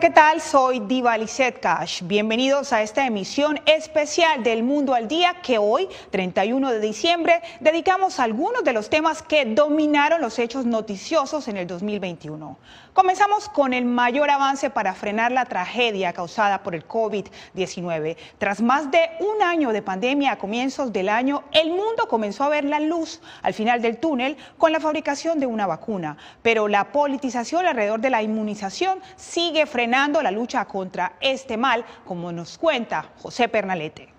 ¿Qué tal? Soy Diva Lizette Cash. Bienvenidos a esta emisión especial del Mundo al Día que hoy, 31 de diciembre, dedicamos a algunos de los temas que dominaron los hechos noticiosos en el 2021. Comenzamos con el mayor avance para frenar la tragedia causada por el COVID-19. Tras más de un año de pandemia a comienzos del año, el mundo comenzó a ver la luz al final del túnel con la fabricación de una vacuna. Pero la politización alrededor de la inmunización sigue frenando la lucha contra este mal, como nos cuenta José Pernalete.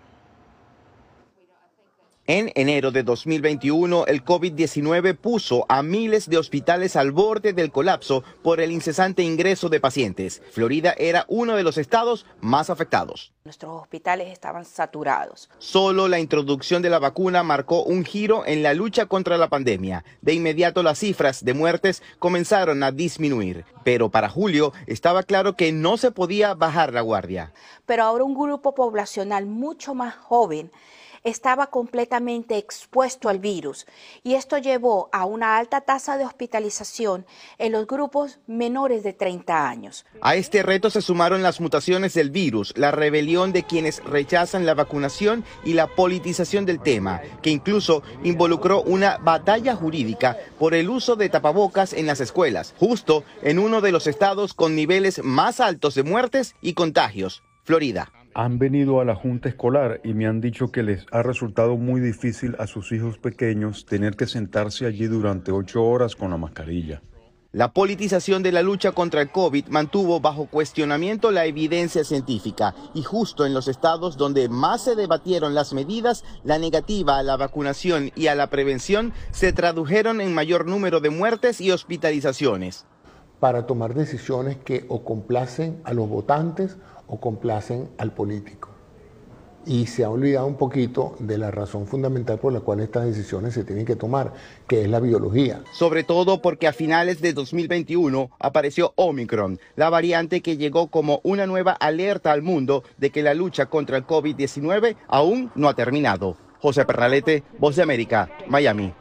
En enero de 2021, el COVID-19 puso a miles de hospitales al borde del colapso por el incesante ingreso de pacientes. Florida era uno de los estados más afectados. Nuestros hospitales estaban saturados. Solo la introducción de la vacuna marcó un giro en la lucha contra la pandemia. De inmediato las cifras de muertes comenzaron a disminuir. Pero para julio estaba claro que no se podía bajar la guardia. Pero ahora un grupo poblacional mucho más joven estaba completamente expuesto al virus y esto llevó a una alta tasa de hospitalización en los grupos menores de 30 años. A este reto se sumaron las mutaciones del virus, la rebelión de quienes rechazan la vacunación y la politización del tema, que incluso involucró una batalla jurídica por el uso de tapabocas en las escuelas, justo en uno de los estados con niveles más altos de muertes y contagios, Florida han venido a la junta escolar y me han dicho que les ha resultado muy difícil a sus hijos pequeños tener que sentarse allí durante ocho horas con la mascarilla. La politización de la lucha contra el COVID mantuvo bajo cuestionamiento la evidencia científica y justo en los estados donde más se debatieron las medidas, la negativa a la vacunación y a la prevención se tradujeron en mayor número de muertes y hospitalizaciones. Para tomar decisiones que o complacen a los votantes o complacen al político. Y se ha olvidado un poquito de la razón fundamental por la cual estas decisiones se tienen que tomar, que es la biología. Sobre todo porque a finales de 2021 apareció Omicron, la variante que llegó como una nueva alerta al mundo de que la lucha contra el COVID-19 aún no ha terminado. José Perralete, Voz de América, Miami.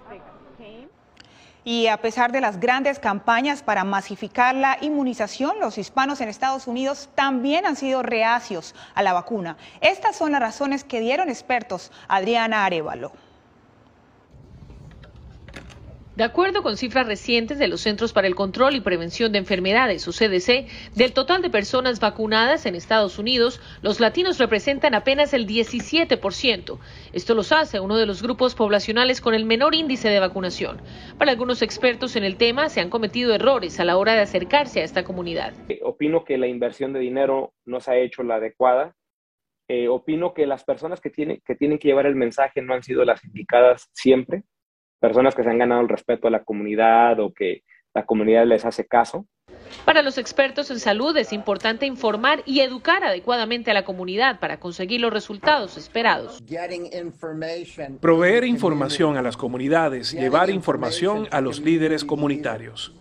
Y a pesar de las grandes campañas para masificar la inmunización, los hispanos en Estados Unidos también han sido reacios a la vacuna. Estas son las razones que dieron expertos Adriana Arevalo. De acuerdo con cifras recientes de los Centros para el Control y Prevención de Enfermedades, o CDC, del total de personas vacunadas en Estados Unidos, los latinos representan apenas el 17%. Esto los hace uno de los grupos poblacionales con el menor índice de vacunación. Para algunos expertos en el tema, se han cometido errores a la hora de acercarse a esta comunidad. Eh, opino que la inversión de dinero no se ha hecho la adecuada. Eh, opino que las personas que, tienen que tienen que llevar el mensaje no han sido las indicadas siempre personas que se han ganado el respeto de la comunidad o que la comunidad les hace caso. Para los expertos en salud es importante informar y educar adecuadamente a la comunidad para conseguir los resultados esperados. Proveer información a las comunidades, llevar información a los líderes comunitarios.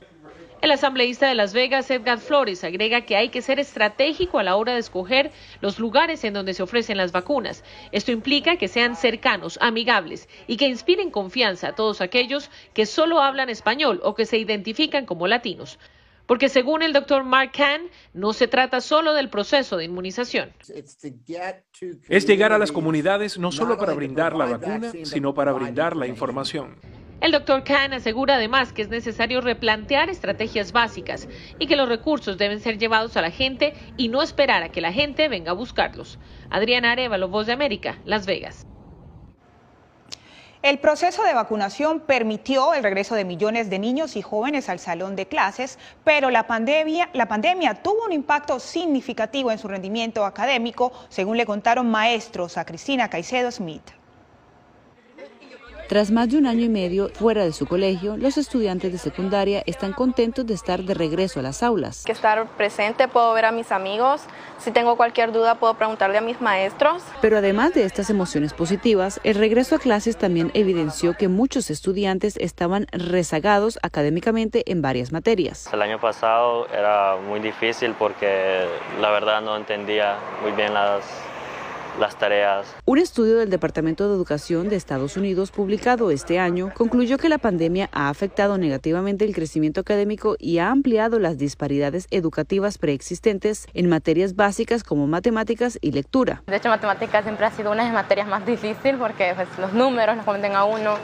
El asambleísta de Las Vegas, Edgar Flores, agrega que hay que ser estratégico a la hora de escoger los lugares en donde se ofrecen las vacunas. Esto implica que sean cercanos, amigables y que inspiren confianza a todos aquellos que solo hablan español o que se identifican como latinos. Porque según el doctor Mark Kahn, no se trata solo del proceso de inmunización. Es llegar a las comunidades no solo para brindar la vacuna, sino para brindar la información. El doctor Khan asegura además que es necesario replantear estrategias básicas y que los recursos deben ser llevados a la gente y no esperar a que la gente venga a buscarlos. Adriana Arevalo, Voz de América, Las Vegas. El proceso de vacunación permitió el regreso de millones de niños y jóvenes al salón de clases, pero la pandemia, la pandemia tuvo un impacto significativo en su rendimiento académico, según le contaron maestros a Cristina Caicedo Smith. Tras más de un año y medio fuera de su colegio, los estudiantes de secundaria están contentos de estar de regreso a las aulas. Que estar presente, puedo ver a mis amigos, si tengo cualquier duda puedo preguntarle a mis maestros. Pero además de estas emociones positivas, el regreso a clases también evidenció que muchos estudiantes estaban rezagados académicamente en varias materias. El año pasado era muy difícil porque la verdad no entendía muy bien las las tareas. Un estudio del Departamento de Educación de Estados Unidos publicado este año concluyó que la pandemia ha afectado negativamente el crecimiento académico y ha ampliado las disparidades educativas preexistentes en materias básicas como matemáticas y lectura. De hecho, matemáticas siempre ha sido una de las materias más difíciles porque pues, los números los cometen a uno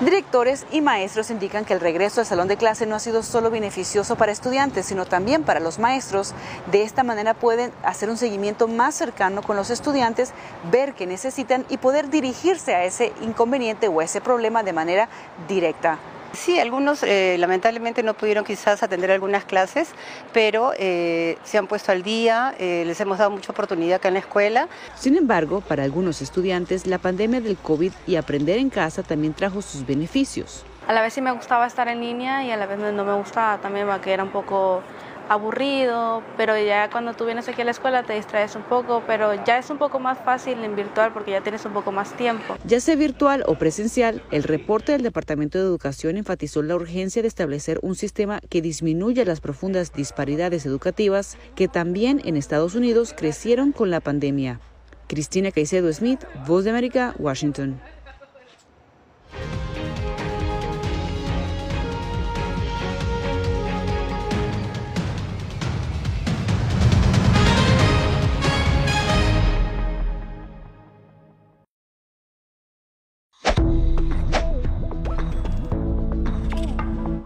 Directores y maestros indican que el regreso al salón de clase no ha sido solo beneficioso para estudiantes, sino también para los maestros. De esta manera pueden hacer un seguimiento más cercano con los estudiantes, ver qué necesitan y poder dirigirse a ese inconveniente o a ese problema de manera directa. Sí, algunos eh, lamentablemente no pudieron quizás atender algunas clases, pero eh, se han puesto al día, eh, les hemos dado mucha oportunidad acá en la escuela. Sin embargo, para algunos estudiantes, la pandemia del COVID y aprender en casa también trajo sus beneficios. A la vez sí me gustaba estar en línea y a la vez no me gustaba también porque era un poco aburrido, pero ya cuando tú vienes aquí a la escuela te distraes un poco, pero ya es un poco más fácil en virtual porque ya tienes un poco más tiempo. Ya sea virtual o presencial, el reporte del Departamento de Educación enfatizó la urgencia de establecer un sistema que disminuya las profundas disparidades educativas que también en Estados Unidos crecieron con la pandemia. Cristina Caicedo Smith, Voz de América, Washington.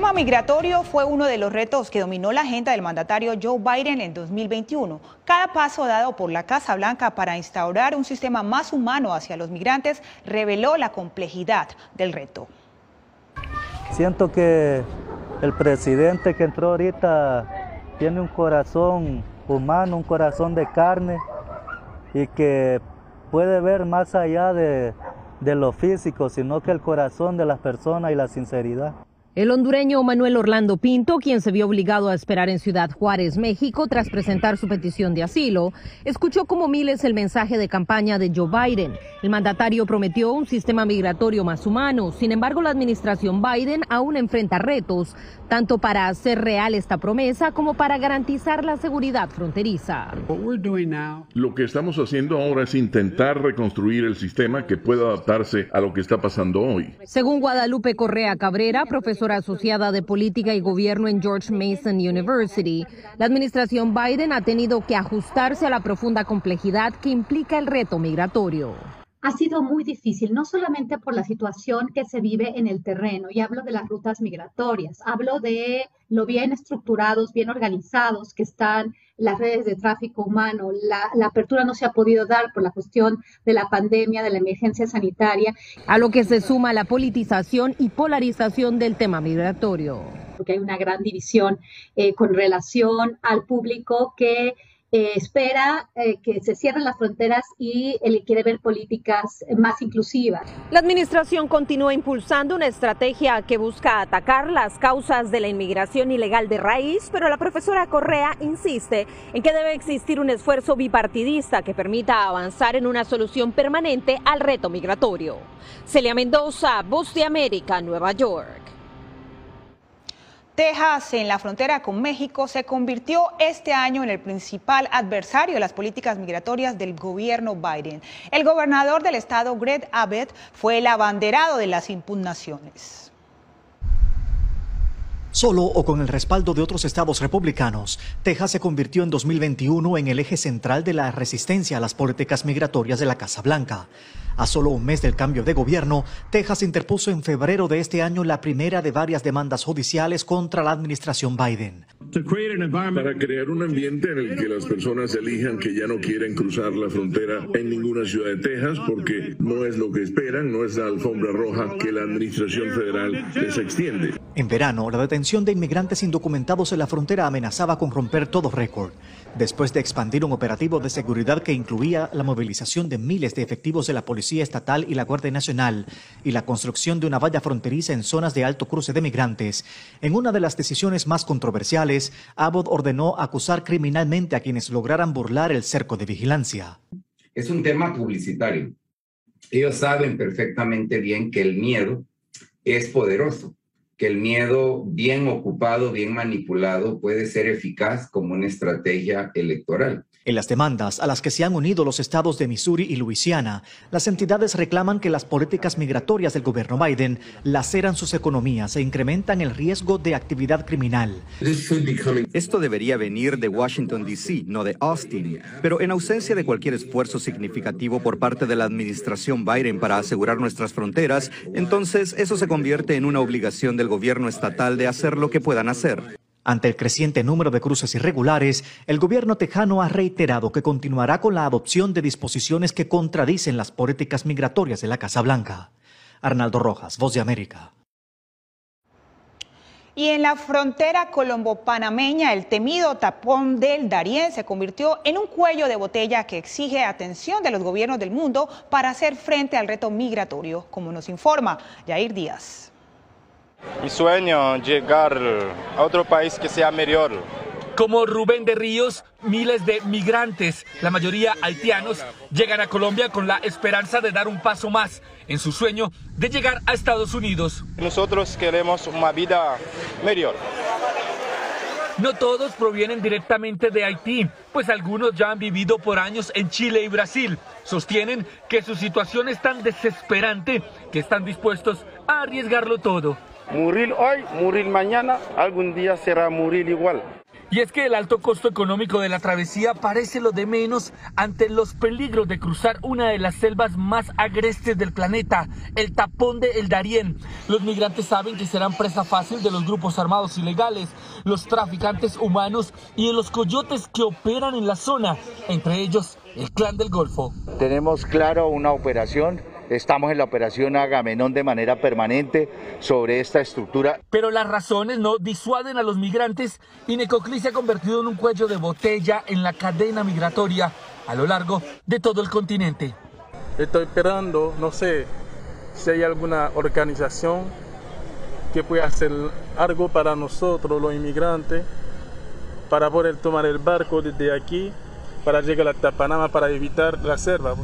Tema migratorio fue uno de los retos que dominó la agenda del mandatario Joe Biden en 2021. Cada paso dado por la Casa Blanca para instaurar un sistema más humano hacia los migrantes reveló la complejidad del reto. Siento que el presidente que entró ahorita tiene un corazón humano, un corazón de carne y que puede ver más allá de lo físico, sino que el corazón de las personas y la sinceridad. El hondureño Manuel Orlando Pinto, quien se vio obligado a esperar en Ciudad Juárez, México, tras presentar su petición de asilo, escuchó como miles el mensaje de campaña de Joe Biden. El mandatario prometió un sistema migratorio más humano. Sin embargo, la administración Biden aún enfrenta retos, tanto para hacer real esta promesa como para garantizar la seguridad fronteriza. Lo que estamos haciendo ahora es intentar reconstruir el sistema que pueda adaptarse a lo que está pasando hoy. Según Guadalupe Correa Cabrera, profesor asociada de política y gobierno en George Mason University, la administración Biden ha tenido que ajustarse a la profunda complejidad que implica el reto migratorio ha sido muy difícil, no solamente por la situación que se vive en el terreno, y hablo de las rutas migratorias, hablo de lo bien estructurados, bien organizados que están las redes de tráfico humano. La, la, apertura no se ha podido dar por la cuestión de la pandemia, de la emergencia sanitaria. A lo que se suma la politización y polarización del tema migratorio. Porque hay una gran división eh, con relación al público que eh, espera eh, que se cierren las fronteras y él quiere ver políticas más inclusivas. La administración continúa impulsando una estrategia que busca atacar las causas de la inmigración ilegal de raíz, pero la profesora Correa insiste en que debe existir un esfuerzo bipartidista que permita avanzar en una solución permanente al reto migratorio. Celia Mendoza, Voz de América, Nueva York. Texas, en la frontera con México, se convirtió este año en el principal adversario de las políticas migratorias del gobierno Biden. El gobernador del estado, Greg Abbott, fue el abanderado de las impugnaciones. Solo o con el respaldo de otros estados republicanos, Texas se convirtió en 2021 en el eje central de la resistencia a las políticas migratorias de la Casa Blanca. A solo un mes del cambio de gobierno, Texas interpuso en febrero de este año la primera de varias demandas judiciales contra la administración Biden. Para crear un ambiente en el que las personas elijan que ya no quieren cruzar la frontera en ninguna ciudad de Texas porque no es lo que esperan, no es la alfombra roja que la administración federal les extiende. En verano, la detención de inmigrantes indocumentados en la frontera amenazaba con romper todo récord. Después de expandir un operativo de seguridad que incluía la movilización de miles de efectivos de la Policía Estatal y la Guardia Nacional y la construcción de una valla fronteriza en zonas de alto cruce de migrantes, en una de las decisiones más controversiales, Abbott ordenó acusar criminalmente a quienes lograran burlar el cerco de vigilancia. Es un tema publicitario. Ellos saben perfectamente bien que el miedo es poderoso que el miedo bien ocupado, bien manipulado, puede ser eficaz como una estrategia electoral. En las demandas a las que se han unido los estados de Missouri y Luisiana, las entidades reclaman que las políticas migratorias del gobierno Biden laceran sus economías e incrementan el riesgo de actividad criminal. Esto debería venir de Washington, D.C., no de Austin. Pero en ausencia de cualquier esfuerzo significativo por parte de la administración Biden para asegurar nuestras fronteras, entonces eso se convierte en una obligación del gobierno estatal de hacer lo que puedan hacer. Ante el creciente número de cruces irregulares, el gobierno tejano ha reiterado que continuará con la adopción de disposiciones que contradicen las políticas migratorias de la Casa Blanca. Arnaldo Rojas, Voz de América. Y en la frontera colombo-panameña, el temido tapón del Darién se convirtió en un cuello de botella que exige atención de los gobiernos del mundo para hacer frente al reto migratorio, como nos informa Jair Díaz. Mi sueño llegar a otro país que sea mejor. Como Rubén de Ríos, miles de migrantes, la mayoría haitianos, llegan a Colombia con la esperanza de dar un paso más en su sueño de llegar a Estados Unidos. Nosotros queremos una vida mejor. No todos provienen directamente de Haití, pues algunos ya han vivido por años en Chile y Brasil. Sostienen que su situación es tan desesperante que están dispuestos a arriesgarlo todo. Morir hoy, morir mañana, algún día será morir igual. Y es que el alto costo económico de la travesía parece lo de menos ante los peligros de cruzar una de las selvas más agrestes del planeta, el tapón de El Darién. Los migrantes saben que serán presa fácil de los grupos armados ilegales, los traficantes humanos y de los coyotes que operan en la zona, entre ellos el Clan del Golfo. Tenemos claro una operación Estamos en la operación Agamenón de manera permanente sobre esta estructura. Pero las razones no disuaden a los migrantes y Necoclí se ha convertido en un cuello de botella en la cadena migratoria a lo largo de todo el continente. Estoy esperando, no sé si hay alguna organización que pueda hacer algo para nosotros, los inmigrantes, para poder tomar el barco desde aquí para llegar a Panamá para evitar la selva.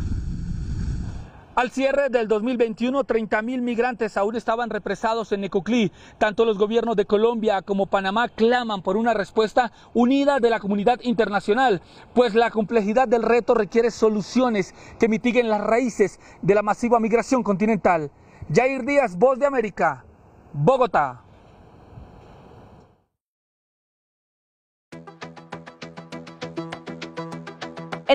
Al cierre del 2021, 30.000 migrantes aún estaban represados en Necoclí. Tanto los gobiernos de Colombia como Panamá claman por una respuesta unida de la comunidad internacional, pues la complejidad del reto requiere soluciones que mitiguen las raíces de la masiva migración continental. Jair Díaz, Voz de América, Bogotá.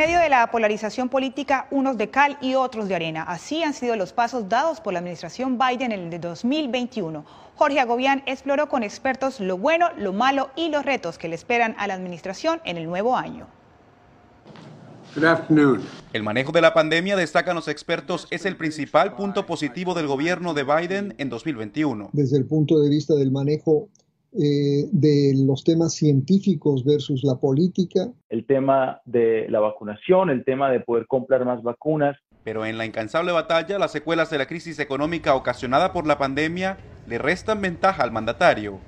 Medio de la polarización política, unos de cal y otros de arena. Así han sido los pasos dados por la administración Biden en el de 2021. Jorge Agobián exploró con expertos lo bueno, lo malo y los retos que le esperan a la administración en el nuevo año. El manejo de la pandemia, destacan los expertos, es el principal punto positivo del gobierno de Biden en 2021. Desde el punto de vista del manejo eh, de los temas científicos versus la política. El tema de la vacunación, el tema de poder comprar más vacunas. Pero en la incansable batalla, las secuelas de la crisis económica ocasionada por la pandemia le restan ventaja al mandatario.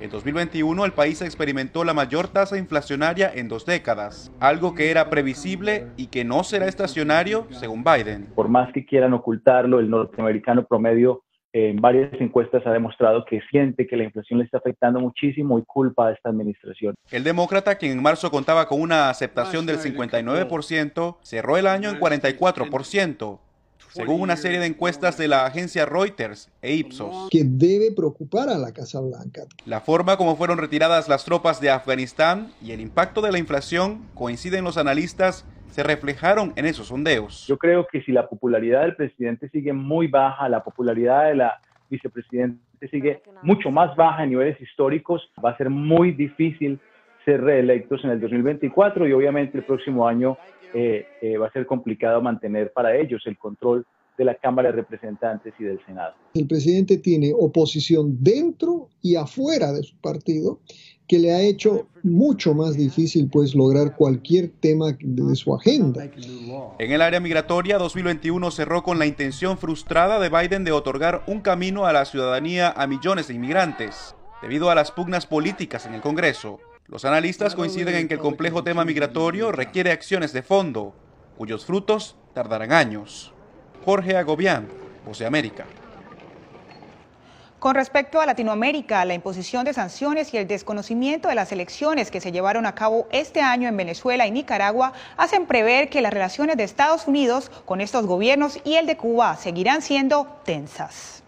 En 2021 el país experimentó la mayor tasa inflacionaria en dos décadas, algo que era previsible y que no será estacionario, según Biden. Por más que quieran ocultarlo, el norteamericano promedio en varias encuestas ha demostrado que siente que la inflación le está afectando muchísimo y culpa a esta administración. El demócrata, quien en marzo contaba con una aceptación del 59%, cerró el año en 44%, según una serie de encuestas de la agencia Reuters e Ipsos. Que debe preocupar a la Casa Blanca. La forma como fueron retiradas las tropas de Afganistán y el impacto de la inflación, coinciden los analistas, se reflejaron en esos sondeos. Yo creo que si la popularidad del presidente sigue muy baja, la popularidad de la vicepresidenta sigue mucho más baja en niveles históricos, va a ser muy difícil ser reelectos en el 2024 y obviamente el próximo año eh, eh, va a ser complicado mantener para ellos el control de la Cámara de Representantes y del Senado. El presidente tiene oposición dentro y afuera de su partido que le ha hecho mucho más difícil pues lograr cualquier tema de su agenda. En el área migratoria, 2021 cerró con la intención frustrada de Biden de otorgar un camino a la ciudadanía a millones de inmigrantes, debido a las pugnas políticas en el Congreso. Los analistas coinciden en que el complejo tema migratorio requiere acciones de fondo, cuyos frutos tardarán años. Jorge Agobián, Voz de América. Con respecto a Latinoamérica, la imposición de sanciones y el desconocimiento de las elecciones que se llevaron a cabo este año en Venezuela y Nicaragua hacen prever que las relaciones de Estados Unidos con estos gobiernos y el de Cuba seguirán siendo tensas.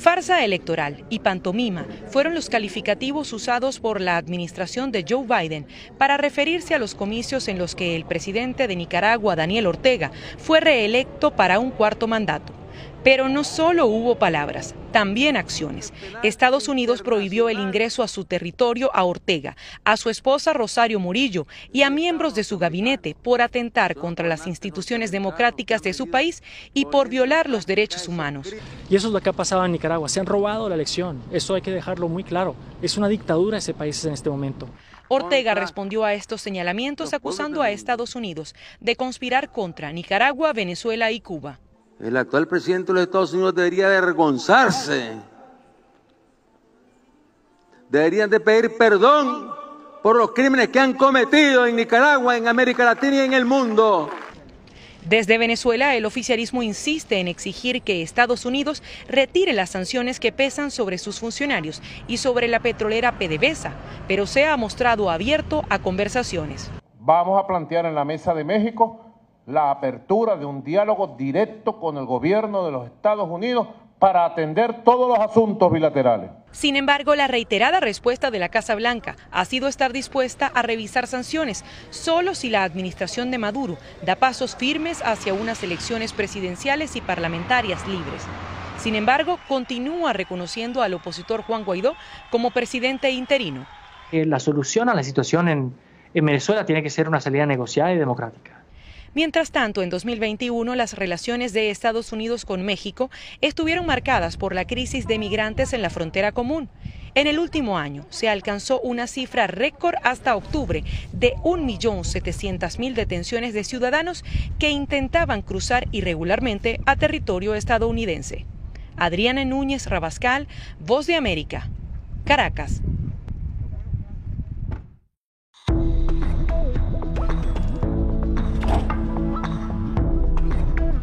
Farsa electoral y pantomima fueron los calificativos usados por la administración de Joe Biden para referirse a los comicios en los que el presidente de Nicaragua, Daniel Ortega, fue reelecto para un cuarto mandato. Pero no solo hubo palabras, también acciones. Estados Unidos prohibió el ingreso a su territorio a Ortega, a su esposa Rosario Murillo y a miembros de su gabinete por atentar contra las instituciones democráticas de su país y por violar los derechos humanos. Y eso es lo que ha pasado en Nicaragua. Se han robado la elección. Eso hay que dejarlo muy claro. Es una dictadura ese país en este momento. Ortega respondió a estos señalamientos acusando a Estados Unidos de conspirar contra Nicaragua, Venezuela y Cuba. El actual presidente de los Estados Unidos debería avergonzarse. Deberían de pedir perdón por los crímenes que han cometido en Nicaragua, en América Latina y en el mundo. Desde Venezuela, el oficialismo insiste en exigir que Estados Unidos retire las sanciones que pesan sobre sus funcionarios y sobre la petrolera PDVSA, pero se ha mostrado abierto a conversaciones. Vamos a plantear en la mesa de México la apertura de un diálogo directo con el gobierno de los Estados Unidos para atender todos los asuntos bilaterales. Sin embargo, la reiterada respuesta de la Casa Blanca ha sido estar dispuesta a revisar sanciones solo si la administración de Maduro da pasos firmes hacia unas elecciones presidenciales y parlamentarias libres. Sin embargo, continúa reconociendo al opositor Juan Guaidó como presidente interino. Eh, la solución a la situación en, en Venezuela tiene que ser una salida negociada y democrática. Mientras tanto, en 2021 las relaciones de Estados Unidos con México estuvieron marcadas por la crisis de migrantes en la frontera común. En el último año se alcanzó una cifra récord hasta octubre de 1.700.000 detenciones de ciudadanos que intentaban cruzar irregularmente a territorio estadounidense. Adriana Núñez Rabascal, Voz de América, Caracas.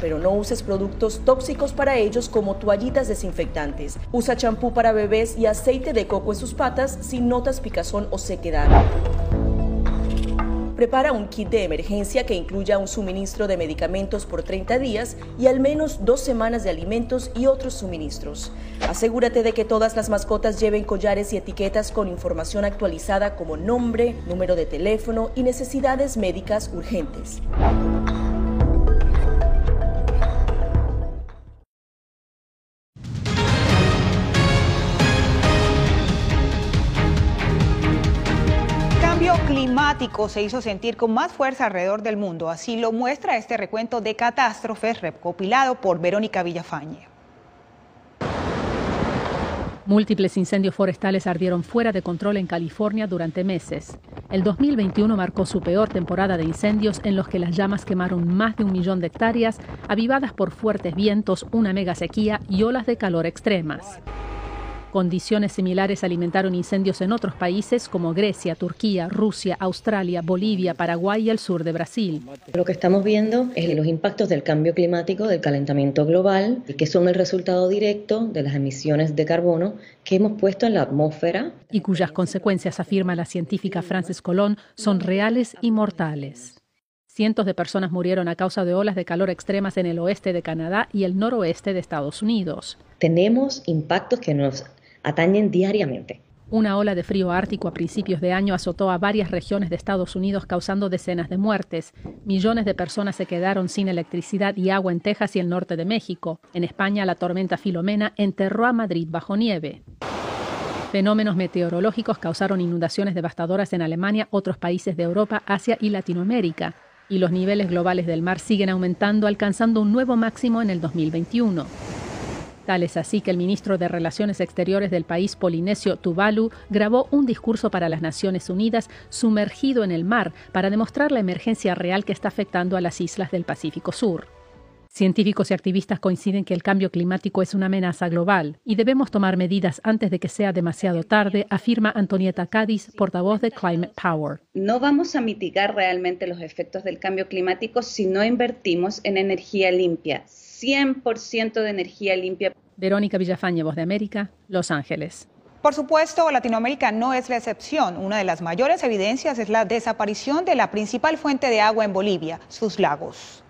pero no uses productos tóxicos para ellos como toallitas desinfectantes. Usa champú para bebés y aceite de coco en sus patas si notas picazón o sequedad. Prepara un kit de emergencia que incluya un suministro de medicamentos por 30 días y al menos dos semanas de alimentos y otros suministros. Asegúrate de que todas las mascotas lleven collares y etiquetas con información actualizada como nombre, número de teléfono y necesidades médicas urgentes. Se hizo sentir con más fuerza alrededor del mundo. Así lo muestra este recuento de catástrofes recopilado por Verónica Villafañe. Múltiples incendios forestales ardieron fuera de control en California durante meses. El 2021 marcó su peor temporada de incendios en los que las llamas quemaron más de un millón de hectáreas, avivadas por fuertes vientos, una mega sequía y olas de calor extremas. Condiciones similares alimentaron incendios en otros países como Grecia, Turquía, Rusia, Australia, Bolivia, Paraguay y el sur de Brasil. Lo que estamos viendo es los impactos del cambio climático, del calentamiento global, que son el resultado directo de las emisiones de carbono que hemos puesto en la atmósfera. Y cuyas consecuencias, afirma la científica Frances Colón, son reales y mortales. Cientos de personas murieron a causa de olas de calor extremas en el oeste de Canadá y el noroeste de Estados Unidos. Tenemos impactos que nos atañen diariamente. Una ola de frío ártico a principios de año azotó a varias regiones de Estados Unidos causando decenas de muertes. Millones de personas se quedaron sin electricidad y agua en Texas y el norte de México. En España, la tormenta Filomena enterró a Madrid bajo nieve. Fenómenos meteorológicos causaron inundaciones devastadoras en Alemania, otros países de Europa, Asia y Latinoamérica. Y los niveles globales del mar siguen aumentando, alcanzando un nuevo máximo en el 2021. Tal es así que el ministro de Relaciones Exteriores del país polinesio Tuvalu grabó un discurso para las Naciones Unidas sumergido en el mar para demostrar la emergencia real que está afectando a las islas del Pacífico Sur. Científicos y activistas coinciden que el cambio climático es una amenaza global y debemos tomar medidas antes de que sea demasiado tarde, afirma Antonieta Cádiz, portavoz de Climate Power. No vamos a mitigar realmente los efectos del cambio climático si no invertimos en energía limpia 100% de energía limpia. Verónica Villafañe, Voz de América, Los Ángeles. Por supuesto, Latinoamérica no es la excepción. Una de las mayores evidencias es la desaparición de la principal fuente de agua en Bolivia, sus lagos.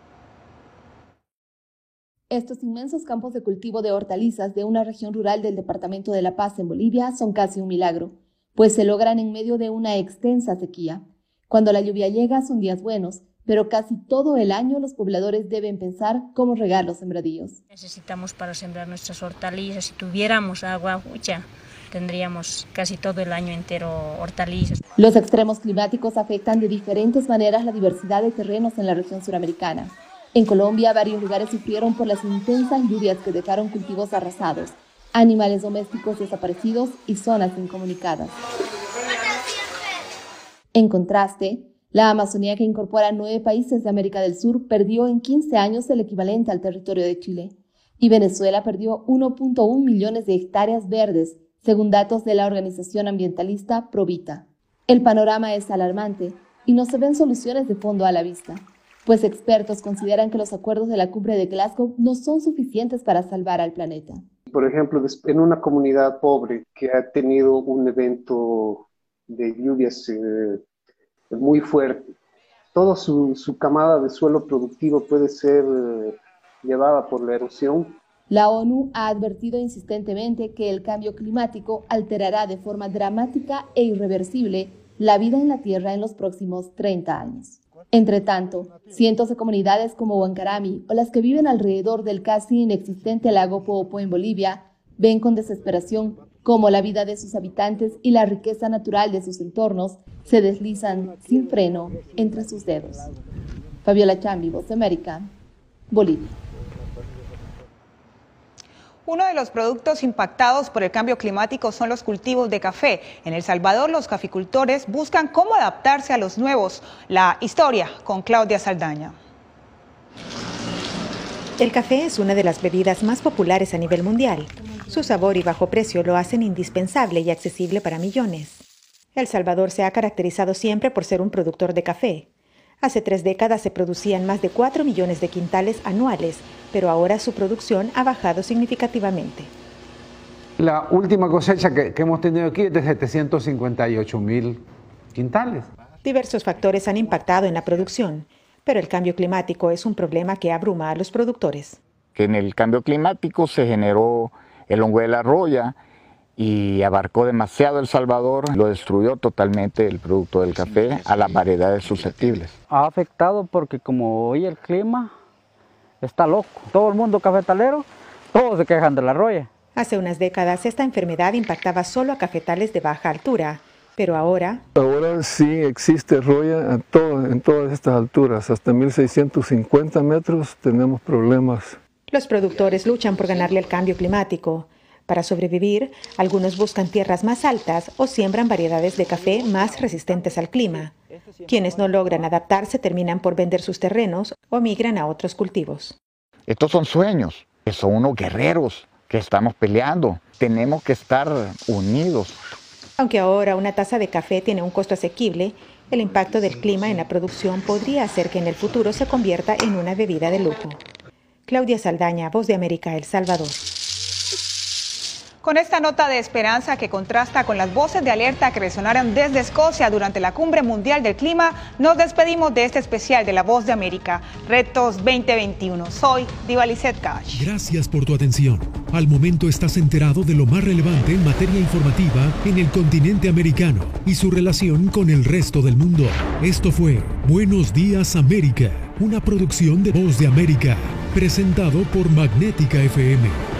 Estos inmensos campos de cultivo de hortalizas de una región rural del departamento de La Paz en Bolivia son casi un milagro, pues se logran en medio de una extensa sequía. Cuando la lluvia llega son días buenos, pero casi todo el año los pobladores deben pensar cómo regar los sembradíos. Necesitamos para sembrar nuestras hortalizas, si tuviéramos agua, mucha, tendríamos casi todo el año entero hortalizas. Los extremos climáticos afectan de diferentes maneras la diversidad de terrenos en la región suramericana. En Colombia, varios lugares sufrieron por las intensas lluvias que dejaron cultivos arrasados, animales domésticos desaparecidos y zonas incomunicadas. En contraste, la Amazonía, que incorpora nueve países de América del Sur, perdió en 15 años el equivalente al territorio de Chile. Y Venezuela perdió 1.1 millones de hectáreas verdes, según datos de la organización ambientalista Provita. El panorama es alarmante y no se ven soluciones de fondo a la vista, pues expertos consideran que los acuerdos de la cumbre de Glasgow no son suficientes para salvar al planeta. Por ejemplo, en una comunidad pobre que ha tenido un evento de lluvias eh, muy fuerte. Toda su, camada de suelo productivo puede ser eh, llevada por la erosión. La ONU ha advertido insistentemente que el cambio climático alterará de forma dramática e irreversible la vida en la Tierra en los próximos 30 años. Entre tanto, cientos de comunidades como Huancarami o las que viven alrededor del casi inexistente lago Poopó en Bolivia ven con desesperación cómo la vida de sus habitantes y la riqueza natural de sus entornos se deslizan sin freno entre sus dedos. Fabiola Chambi, Voz de América, Bolivia. Uno de los productos impactados por el cambio climático son los cultivos de café. En El Salvador, los caficultores buscan cómo adaptarse a los nuevos. La historia con Claudia Saldaña. El café es una de las bebidas más populares a nivel mundial. Su sabor y bajo precio lo hacen indispensable y accesible para millones. El Salvador se ha caracterizado siempre por ser un productor de café. Hace tres décadas se producían más de 4 millones de quintales anuales, pero ahora su producción ha bajado significativamente. La última cosecha que, hemos tenido aquí es de 758 mil quintales. Diversos factores han impactado en la producción, pero el cambio climático es un problema que abruma a los productores. Que en el cambio climático se generó el hongo de la roya y abarcó demasiado El Salvador, lo destruyó totalmente el producto del café a las variedades susceptibles. Ha afectado porque como hoy el clima está loco, todo el mundo cafetalero, todos se quejan de la roya. Hace unas décadas esta enfermedad impactaba solo a cafetales de baja altura, pero ahora... Ahora sí existe roya en, en todas estas alturas, hasta 1650 metros tenemos problemas. Los productores luchan por ganarle al cambio climático. Para sobrevivir, algunos buscan tierras más altas o siembran variedades de café más resistentes al clima. Quienes no logran adaptarse terminan por vender sus terrenos o migran a otros cultivos. Estos son sueños, son unos guerreros que estamos peleando. Tenemos que estar unidos. Aunque ahora una taza de café tiene un costo asequible, el impacto del clima en la producción podría hacer que en el futuro se convierta en una bebida de lujo. Claudia Saldaña, Voz de América, El Salvador. Con esta nota de esperanza que contrasta con las voces de alerta que resonaron desde Escocia durante la Cumbre Mundial del Clima, nos despedimos de este especial de La Voz de América, Retos 2021. Soy Diva Cash. Gracias por tu atención. Al momento estás enterado de lo más relevante en materia informativa en el continente americano y su relación con el resto del mundo. Esto fue Buenos Días América, una producción de Voz de América, presentado por Magnética FM